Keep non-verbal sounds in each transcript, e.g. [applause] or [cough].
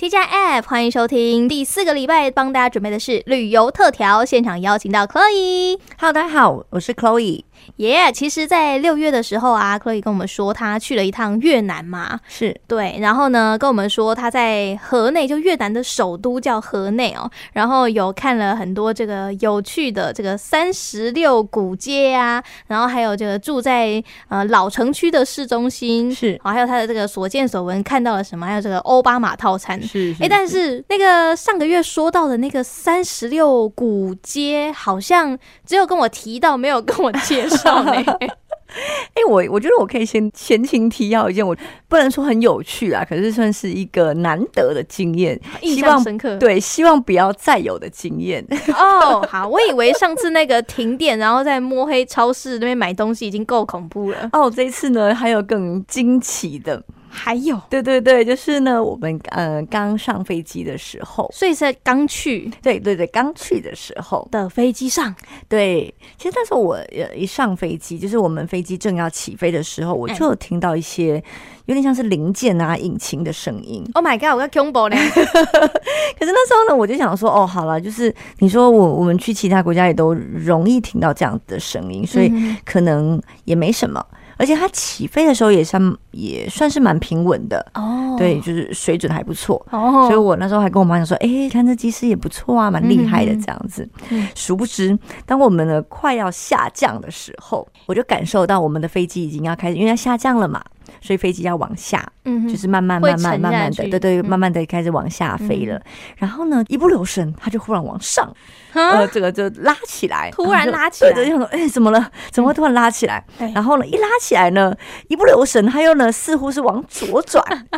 T 加 App，欢迎收听第四个礼拜，帮大家准备的是旅游特调，现场邀请到 Chloe。Hello，大家好，我是 Chloe。耶，yeah, 其实，在六月的时候啊，Chloe 跟我们说，他去了一趟越南嘛，是。对，然后呢，跟我们说他在河内，就越南的首都叫河内哦，然后有看了很多这个有趣的这个三十六古街啊，然后还有这个住在呃老城区的市中心，是，还有他的这个所见所闻看到了什么，还有这个奥巴马套餐，是，哎，但是那个上个月说到的那个三十六古街，好像只有跟我提到，没有跟我介绍。哎、[laughs] 欸，我我觉得我可以先前情提要一件，我不能说很有趣啊，可是算是一个难得的经验，印象深刻。对，希望不要再有的经验。哦，[laughs] 好，我以为上次那个停电，然后在摸黑超市那边买东西已经够恐怖了。哦，这一次呢，还有更惊奇的。还有，对对对，就是呢，我们呃刚上飞机的时候，所以是刚去，对对对，刚去的时候。的飞机上，对，其实那时候我呃一上飞机，就是我们飞机正要起飞的时候，我就有听到一些有点像是零件啊、引擎的声音。Oh [laughs] my god，我要恐怖嘞！[laughs] 可是那时候呢，我就想说，哦，好了，就是你说我我们去其他国家也都容易听到这样的声音，所以可能也没什么。而且它起飞的时候也算也算是蛮平稳的哦，对，就是水准还不错哦。所以我那时候还跟我妈讲说，哎、欸，看这机师也不错啊，蛮厉害的这样子。嗯、殊不知，当我们呢快要下降的时候，我就感受到我们的飞机已经要开始，因为它下降了嘛。所以飞机要往下，嗯，就是慢慢慢慢慢慢的，对对，慢慢的开始往下飞了。然后呢，一不留神，它就忽然往上，呃，这个就拉起来，突然拉起来，对，就想说，哎，怎么了？怎么会突然拉起来？然后呢，一拉起来呢，一不留神，它又呢，似乎是往左转。[laughs]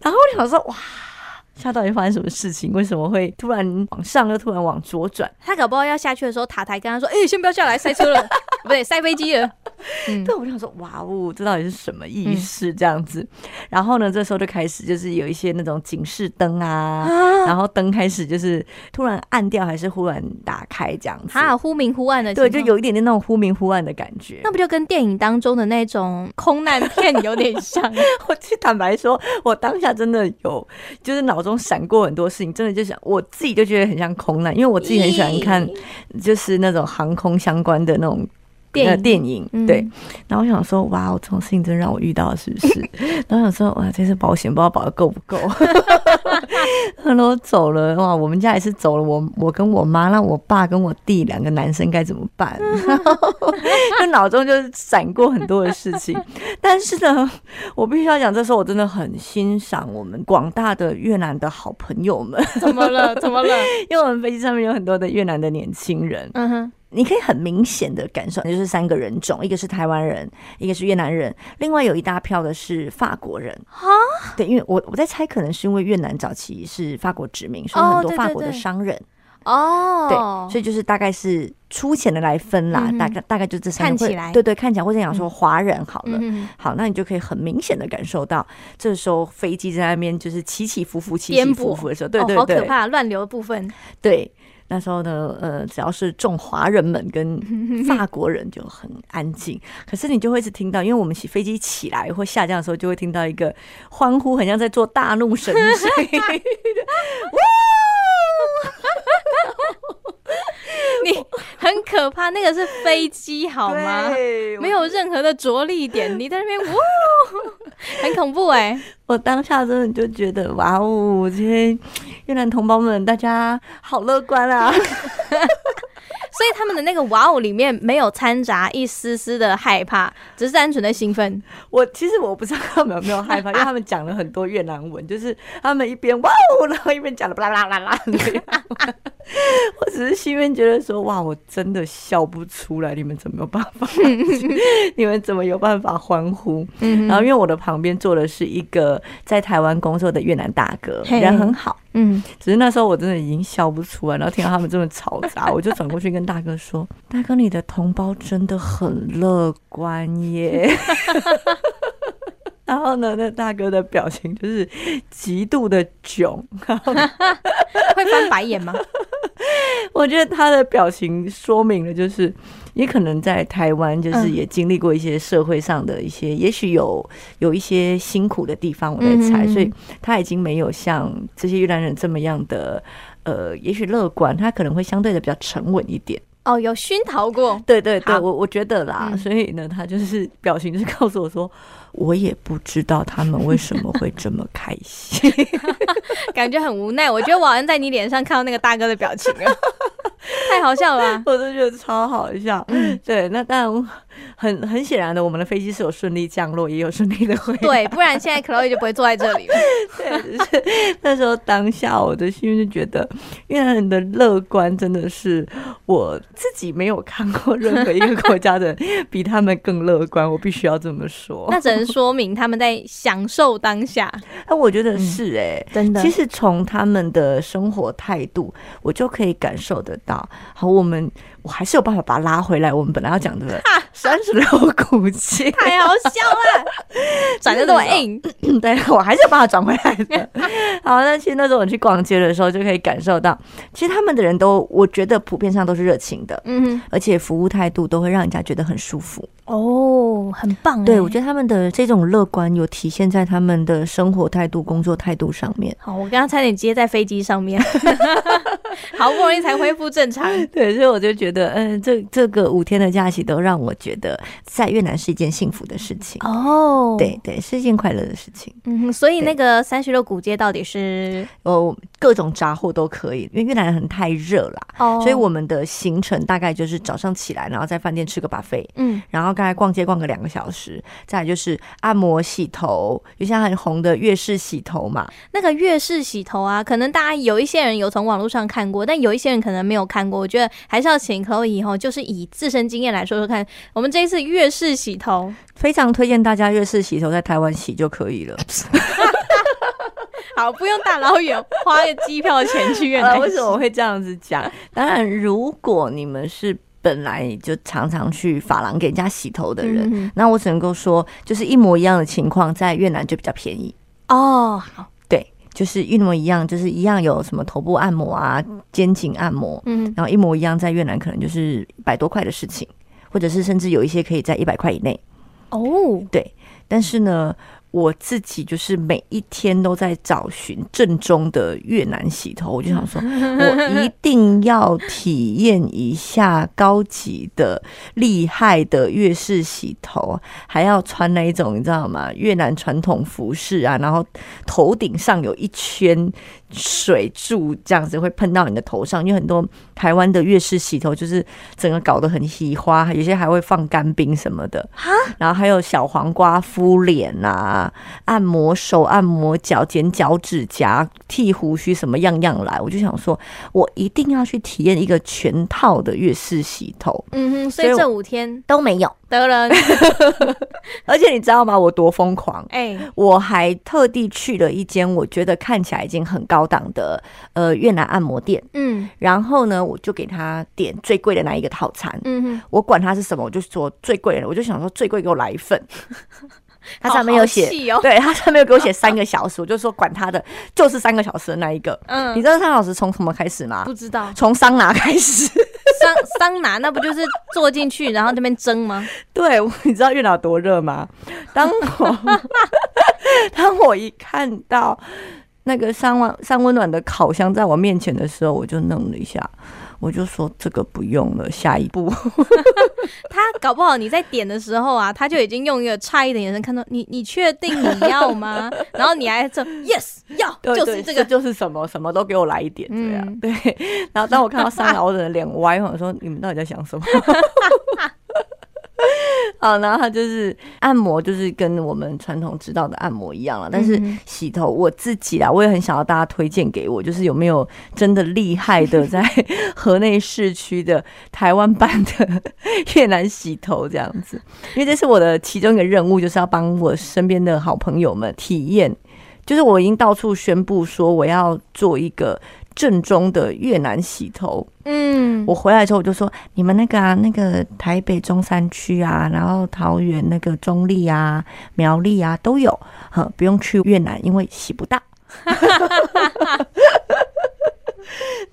然后我想说，哇，下到底发生什么事情？为什么会突然往上，又突然往左转？他搞不好要下去的时候，塔台跟他说，哎，先不要下来，塞车了，[laughs] 不对，塞飞机了。嗯，[laughs] 对，我就想说，哇哦，这到底是什么意思？这样子，嗯、然后呢，这时候就开始就是有一些那种警示灯啊，啊然后灯开始就是突然暗掉，还是忽然打开这样子，啊，忽明忽暗的，对，就有一点点那种忽明忽暗的感觉。那不就跟电影当中的那种空难片有点像？[laughs] 我去坦白说，我当下真的有，就是脑中闪过很多事情，真的就想我自己就觉得很像空难，因为我自己很喜欢看，就是那种航空相关的那种。电电影对，然后我想说，哇，这种事情真让我遇到了，是不是？[laughs] 然后想说，哇，这次保险不知道保的够不够。然后我走了，哇，我们家也是走了，我我跟我妈，那我爸跟我弟两个男生该怎么办？然 [laughs] 后就脑中就闪过很多的事情。但是呢，我必须要讲，这时候我真的很欣赏我们广大的越南的好朋友们。怎么了？怎么了？[laughs] 因为我们飞机上面有很多的越南的年轻人。嗯哼。你可以很明显的感受，就是三个人种，一个是台湾人，一个是越南人，另外有一大票的是法国人。啊，对，因为我我在猜，可能是因为越南早期是法国殖民，所以很多法国的商人。哦，对，所以就是大概是粗浅的来分啦，大概大概就这三个。看起来，对对，看起来或者讲说华人好了，好，那你就可以很明显的感受到，这时候飞机在那边就是起起伏伏，起起伏伏。的时候，对对对，好可怕，乱流的部分，对。那时候呢，呃，只要是中华人们跟 [laughs] 法国人就很安静，可是你就会一直听到，因为我们起飞机起来或下降的时候，就会听到一个欢呼，很像在做大怒神水。[laughs] [laughs] 你 [laughs] 很可怕，那个是飞机好吗？没有任何的着力点，[laughs] 你在那边哇，很恐怖哎、欸！我当下真的就觉得哇哦，今天越南同胞们，大家好乐观啊！所以他们的那个哇哦里面没有掺杂一丝丝的害怕，只是单纯的兴奋。我其实我不知道他们有没有害怕，因为他们讲了很多越南文，就是他们一边哇哦，然后一边讲的啦啦啦啦。我只是心里面觉得说哇，我真的笑不出来，你们怎么有办法？你们怎么有办法欢呼？然后因为我的旁边坐的是一个在台湾工作的越南大哥，人很好。嗯，只是那时候我真的已经笑不出来，然后听到他们这么嘈杂，[laughs] 我就转过去跟大哥说：“大哥，你的同胞真的很乐观耶。[laughs] ”然后呢，那大哥的表情就是极度的囧，[laughs] 会翻白眼吗？我觉得他的表情说明了，就是也可能在台湾就是也经历过一些社会上的一些，嗯、也许有有一些辛苦的地方，我在猜，嗯、所以他已经没有像这些越南人这么样的呃，也许乐观，他可能会相对的比较沉稳一点。哦，有熏陶过，对对对，我我觉得啦，嗯、所以呢，他就是表情就是告诉我说，我也不知道他们为什么会这么开心，[laughs] 感觉很无奈。我觉得我好像在你脸上看到那个大哥的表情了，太好笑了，[laughs] 我都觉得超好笑。嗯，对，那当然。很很显然的，我们的飞机是有顺利降落，也有顺利的回来。对，不然现在 Chloe 就不会坐在这里了。[laughs] 对，就是那时候当下我的心就觉得，越南人的乐观真的是我自己没有看过任何一个国家的比他们更乐观。我必须要这么说。那只能说明他们在享受当下。那 [laughs] 我觉得是哎、欸，真的。其实从他们的生活态度，我就可以感受得到。好，我们。我还是有办法把它拉回来。我们本来要讲的三十六古迹，[laughs] 太好笑了，[laughs] 转的这么硬。[laughs] 对，我还是有办法转回来的。好，那其实那时候我去逛街的时候，就可以感受到，其实他们的人都，我觉得普遍上都是热情的，嗯，而且服务态度都会让人家觉得很舒服。哦，很棒。对，我觉得他们的这种乐观有体现在他们的生活态度、工作态度上面。好，我刚刚差点接在飞机上面，[laughs] 好不容易才恢复正常。[laughs] 对，所以我就觉得，嗯，这这个五天的假期都让我觉得在越南是一件幸福的事情。哦，对对，是一件快乐的事情。嗯，所以那个三十六古街到底是哦，各种杂货都可以，因为越南很太热啦，哦，所以我们的行程大概就是早上起来，然后在饭店吃个 buffet，嗯，然后。刚才逛街逛个两个小时，再来就是按摩洗头，就像很红的越式洗头嘛。那个越式洗头啊，可能大家有一些人有从网络上看过，但有一些人可能没有看过。我觉得还是要请 Chloe 以后，就是以自身经验来说说看。我们这一次月式洗头，非常推荐大家月式洗头在台湾洗就可以了。[laughs] 好，不用大老远花个机票钱去越南。为什么我会这样子讲？当然，如果你们是。本来就常常去发廊给人家洗头的人，嗯、那我只能够说，就是一模一样的情况，在越南就比较便宜哦。好，对，就是一模一样，就是一样有什么头部按摩啊、肩颈按摩，嗯，然后一模一样，在越南可能就是百多块的事情，或者是甚至有一些可以在一百块以内哦。对，但是呢。我自己就是每一天都在找寻正宗的越南洗头，我就想说，[laughs] 我一定要体验一下高级的、厉害的越式洗头，还要穿那一种你知道吗？越南传统服饰啊，然后头顶上有一圈水柱，这样子会喷到你的头上，因为很多台湾的月式洗头就是整个搞得很稀花，有些还会放干冰什么的，然后还有小黄瓜敷脸啊。按摩手、按摩脚、剪脚趾甲、剃胡须，什么样样来？我就想说，我一定要去体验一个全套的月式洗头。嗯哼，所以这五天都没有 [laughs] 而且你知道吗？我多疯狂！哎，我还特地去了一间我觉得看起来已经很高档的呃越南按摩店。嗯，然后呢，我就给他点最贵的那一个套餐。嗯哼，我管他是什么，我就说最贵的，我就想说最贵给我来一份。[laughs] 他上面有写，哦、对他上面有给我写三个 [laughs] 小时，我就说管他的，就是三个小时的那一个。嗯，你知道三个小时从什么开始吗？不知道，从桑拿开始。[laughs] 桑桑拿那不就是坐进去然后那边蒸吗？对，你知道月老多热吗？当我当我一看到那个三温三温暖的烤箱在我面前的时候，我就愣了一下。我就说这个不用了，下一步。[laughs] [laughs] 他搞不好你在点的时候啊，他就已经用一个诧异的眼神看到你，你确定你要吗？[laughs] 然后你还说 yes 要，就是这个，就是什么什么都给我来一点这样。嗯、对，然后当我看到三老的脸歪，我说你们到底在想什么？[laughs] 好，然后他就是按摩，就是跟我们传统知道的按摩一样了。但是洗头，我自己啊，我也很想要大家推荐给我，就是有没有真的厉害的 [laughs] 在河内市区的台湾版的 [laughs] 越南洗头这样子？因为这是我的其中一个任务，就是要帮我身边的好朋友们体验。就是我已经到处宣布说，我要做一个。正宗的越南洗头，嗯，我回来之后我就说，你们那个啊，那个台北中山区啊，然后桃园那个中立啊、苗栗啊都有，哈，不用去越南，因为洗不到。[laughs]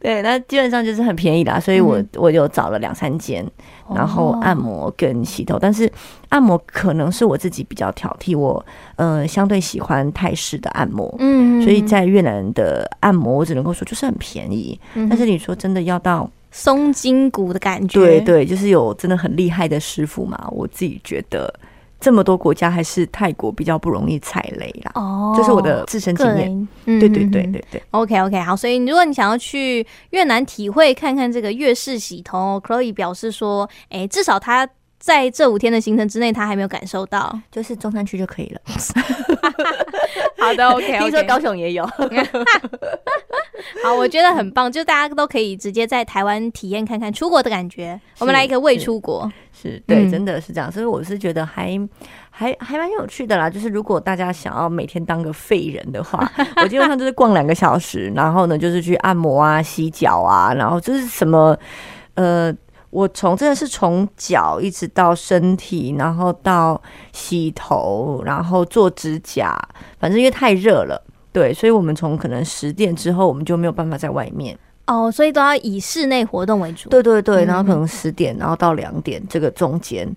对 [laughs] 对，那基本上就是很便宜啦，所以我、嗯、我就找了两三间，然后按摩跟洗头，哦、但是按摩可能是我自己比较挑剔，我呃相对喜欢泰式的按摩，嗯，所以在越南的按摩我只能够说就是很便宜，嗯、但是你说真的要到松筋骨的感觉，对对，就是有真的很厉害的师傅嘛，我自己觉得。这么多国家，还是泰国比较不容易踩雷啦。哦，这是我的自身经验。嗯，对对对对对。OK OK，好。所以如果你想要去越南体会看看这个越式洗头，Chloe 表示说，哎，至少他在这五天的行程之内，他还没有感受到，就是中山区就可以了。[laughs] 好的，OK。听说高雄也有。[laughs] [laughs] 好，我觉得很棒，就大家都可以直接在台湾体验看看出国的感觉。我们来一个未出国。是对，真的是这样，所以我是觉得还还还蛮有趣的啦。就是如果大家想要每天当个废人的话，[laughs] 我基本上就是逛两个小时，然后呢就是去按摩啊、洗脚啊，然后就是什么呃，我从真的是从脚一直到身体，然后到洗头，然后做指甲，反正因为太热了，对，所以我们从可能十点之后，我们就没有办法在外面。哦，所以都要以室内活动为主。对对对，然后可能十点，然后到两点这个中间，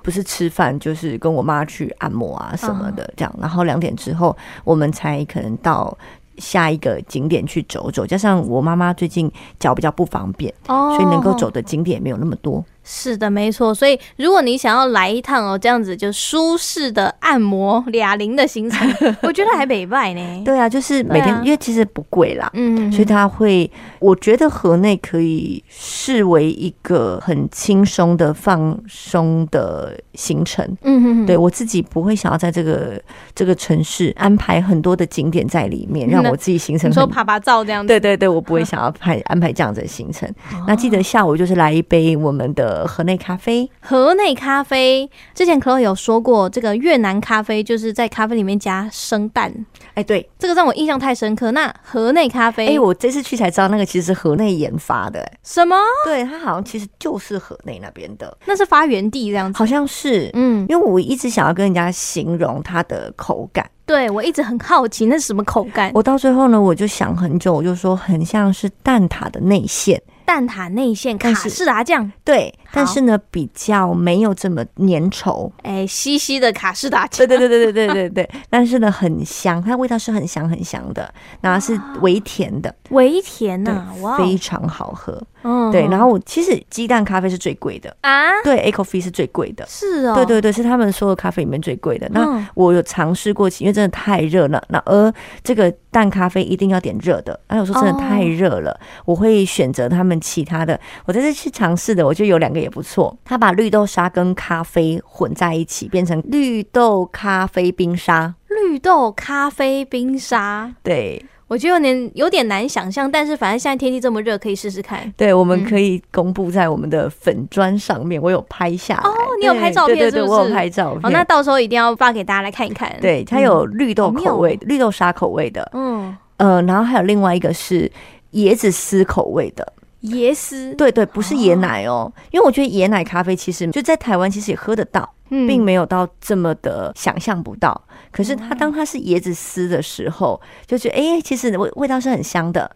不是吃饭就是跟我妈去按摩啊什么的这样，然后两点之后我们才可能到下一个景点去走走。加上我妈妈最近脚比较不方便，哦，所以能够走的景点没有那么多。是的，没错。所以如果你想要来一趟哦，这样子就舒适的按摩俩零的行程，[laughs] 我觉得还美败呢。对啊，就是每天，啊、因为其实不贵啦，嗯，所以他会，我觉得河内可以视为一个很轻松的放松的行程。嗯哼，对我自己不会想要在这个这个城市安排很多的景点在里面，让我自己行程。你说爬爬照这样子？对对对，我不会想要排安排这样子的行程。[laughs] 那记得下午就是来一杯我们的。呃，河内咖啡，河内咖啡，之前 Chloe 有说过，这个越南咖啡就是在咖啡里面加生蛋。哎、欸，对，这个让我印象太深刻。那河内咖啡，哎、欸，我这次去才知道，那个其实是河内研发的。什么？对，它好像其实就是河内那边的，那是发源地这样子，好像是。嗯，因为我一直想要跟人家形容它的口感，对我一直很好奇那是什么口感。我到最后呢，我就想很久，我就说很像是蛋挞的内馅。蛋挞内馅卡士达酱，对，但是呢比较没有这么粘稠，哎，稀稀的卡士达酱，对对对对对对对对，但是呢很香，它味道是很香很香的，然后是微甜的，微甜呐，哇，非常好喝，嗯，对，然后我其实鸡蛋咖啡是最贵的啊，对，A coffee 是最贵的，是哦，对对对，是他们所有咖啡里面最贵的。那我有尝试过，因为真的太热了，那而这个蛋咖啡一定要点热的，那有时候真的太热了，我会选择他们其他。的，我这次去尝试的，我觉得有两个也不错。他把绿豆沙跟咖啡混在一起，变成绿豆咖啡冰沙。绿豆咖啡冰沙，对，我觉得有点有点难想象，但是反正现在天气这么热，可以试试看。对，我们可以公布在我们的粉砖上面，我有拍下来。哦，你有拍照片是不是？对对对，我有拍照片。哦，那到时候一定要发给大家来看一看。对，它有绿豆口味、嗯、绿豆沙口味的，嗯呃，然后还有另外一个是椰子丝口味的。椰丝，对对，不是椰奶哦，因为我觉得椰奶咖啡其实就在台湾其实也喝得到，并没有到这么的想象不到。可是它当它是椰子丝的时候，就觉得哎，其实味味道是很香的。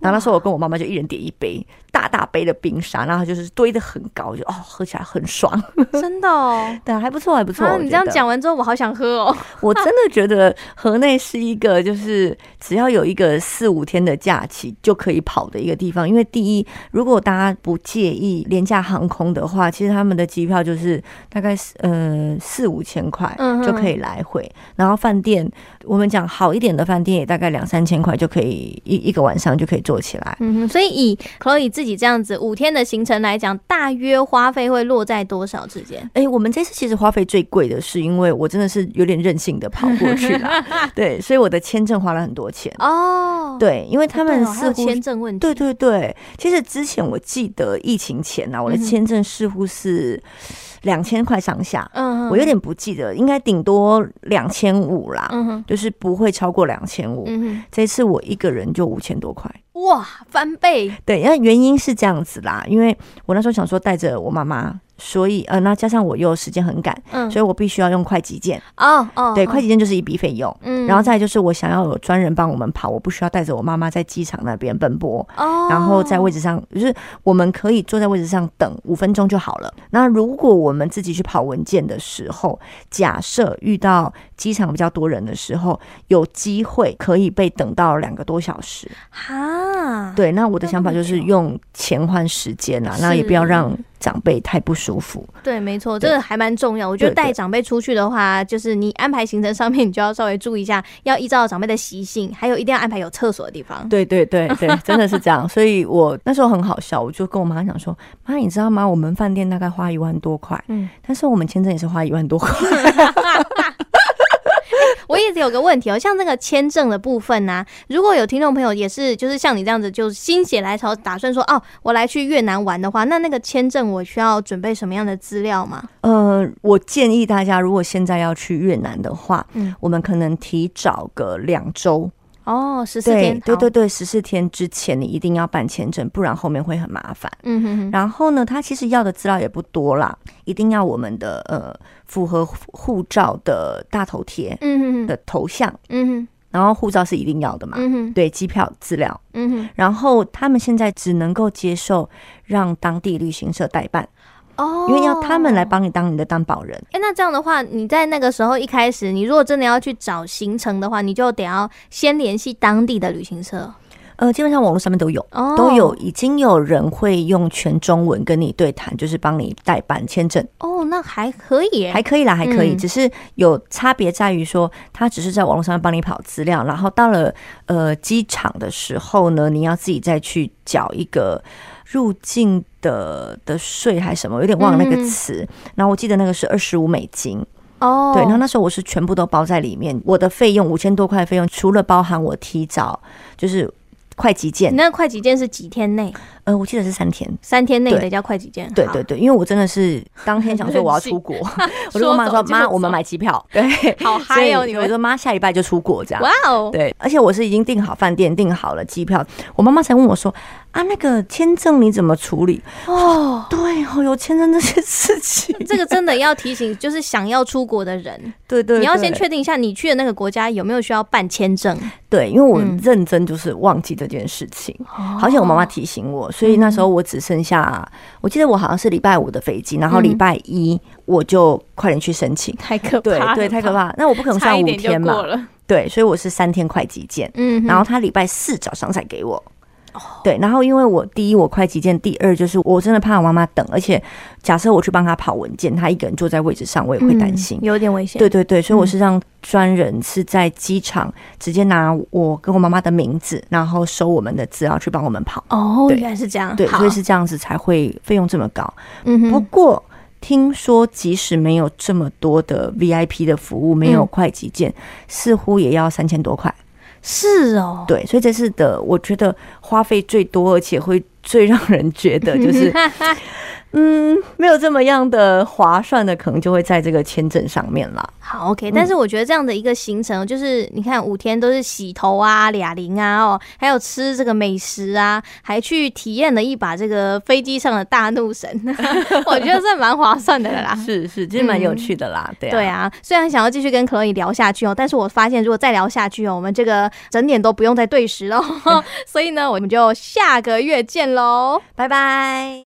然后那时候我跟我妈妈就一人点一杯大大杯的冰沙，然后就是堆的很高，就哦喝起来很爽，[laughs] [laughs] 真的哦，对，还不错，还不错。你这样讲完之后，我好想喝哦。[laughs] 我真的觉得河内是一个就是只要有一个四五天的假期就可以跑的一个地方，因为第一，如果大家不介意廉价航空的话，其实他们的机票就是大概呃四五千块就可以来回，然后饭店我们讲好一点的饭店也大概两三千块就可以一一个晚上就可以做起来，嗯哼，所以以 Chloe 自己这样子五天的行程来讲，大约花费会落在多少之间？哎、欸，我们这次其实花费最贵的是，因为我真的是有点任性的跑过去了，[laughs] 对，所以我的签证花了很多钱哦。对，因为他们似乎签证问题，对对对。其实之前我记得疫情前呢、啊，我的签证似乎是两千块上下，嗯，我有点不记得，应该顶多两千五啦，嗯，就是不会超过两千五。这次我一个人就五千多块。哇，翻倍！对，因为原因是这样子啦，因为我那时候想说带着我妈妈所以呃，那加上我又时间很赶，嗯，所以我必须要用快捷键。哦哦，对，快捷键就是一笔费用。嗯，然后再就是我想要有专人帮我们跑，我不需要带着我妈妈在机场那边奔波。哦，然后在位置上，就是我们可以坐在位置上等五分钟就好了。那如果我们自己去跑文件的时候，假设遇到机场比较多人的时候，有机会可以被等到两个多小时。哈，对，那我的想法就是用钱换时间啊，那也不要让。长辈太不舒服，对，没错，这个还蛮重要。我觉得带长辈出去的话，就是你安排行程上面，你就要稍微注意一下，要依照长辈的习性，还有一定要安排有厕所的地方。对对对对，真的是这样。所以我那时候很好笑，我就跟我妈讲说：“妈，你知道吗？我们饭店大概花一万多块，嗯，但是我们签证也是花一万多块。” [laughs] 我一直有个问题哦，像这个签证的部分呢、啊，如果有听众朋友也是就是像你这样子，就心血来潮打算说哦，我来去越南玩的话，那那个签证我需要准备什么样的资料吗？呃，我建议大家如果现在要去越南的话，嗯，我们可能提早个两周。哦，十四天，对对对，十四天之前你一定要办签证，不然后面会很麻烦。嗯哼哼。然后呢，他其实要的资料也不多啦，一定要我们的呃符合护照的大头贴，嗯哼哼的头像，嗯哼。然后护照是一定要的嘛，嗯哼。对，机票资料，嗯哼。然后他们现在只能够接受让当地旅行社代办。哦，因为要他们来帮你当你的担保人。哎，那这样的话，你在那个时候一开始，你如果真的要去找行程的话，你就得要先联系当地的旅行社。呃，基本上网络上面都有，哦、都有，已经有人会用全中文跟你对谈，就是帮你代办签证。哦，那还可以，还可以啦，还可以，嗯、只是有差别在于说，他只是在网络上面帮你跑资料，然后到了呃机场的时候呢，你要自己再去缴一个。入境的的税还是什么，有点忘了那个词。嗯、然后我记得那个是二十五美金哦。对，然后那时候我是全部都包在里面，我的费用五千多块费用，除了包含我提早就是会籍件。你那个会籍件是几天内？呃，我记得是三天，三天内得交会籍件。对对对，因为我真的是当天想 [laughs] 说我要出国，[laughs] 我就跟我妈说：“妈，我们买机票。[laughs] ”对，好嗨哦！你我说妈，下礼拜就出国这样。哇哦！对，而且我是已经订好饭店，订好了机票，我妈妈才问我说。啊，那个签证你怎么处理？哦，对哦，有签证这些事情，这个真的要提醒，就是想要出国的人，对，对对，你要先确定一下你去的那个国家有没有需要办签证。对，因为我认真就是忘记这件事情，嗯、好像我妈妈提醒我，所以那时候我只剩下，嗯、我记得我好像是礼拜五的飞机，然后礼拜一我就快点去申请，太可。怕，对对，太可怕。那我不可能算五天嘛，对，所以我是三天快急件，嗯，然后他礼拜四早上才给我。对，然后因为我第一我快急件，第二就是我真的怕我妈妈等，而且假设我去帮她跑文件，她一个人坐在位置上，我也会担心，有点危险。对对对，所以我是让专人是在机场直接拿我跟我妈妈的名字，然后收我们的资料去帮我们跑。哦，原来是这样，对，所以是这样子才会费用这么高。嗯哼，不过听说即使没有这么多的 VIP 的服务，没有会籍件，似乎也要三千多块。是哦，对，所以这次的我觉得花费最多，而且会最让人觉得就是。[laughs] 嗯，没有这么样的划算的，可能就会在这个签证上面了。好，OK，但是我觉得这样的一个行程，就是你看五天都是洗头啊、哑铃啊，哦，还有吃这个美食啊，还去体验了一把这个飞机上的大怒神，[laughs] [laughs] 我觉得这蛮划算的啦。是是，其实蛮有趣的啦。对啊，对啊，虽然想要继续跟 Chloe 聊下去哦，但是我发现如果再聊下去哦，我们这个整点都不用再对时了。所以呢，我们就下个月喽，拜拜。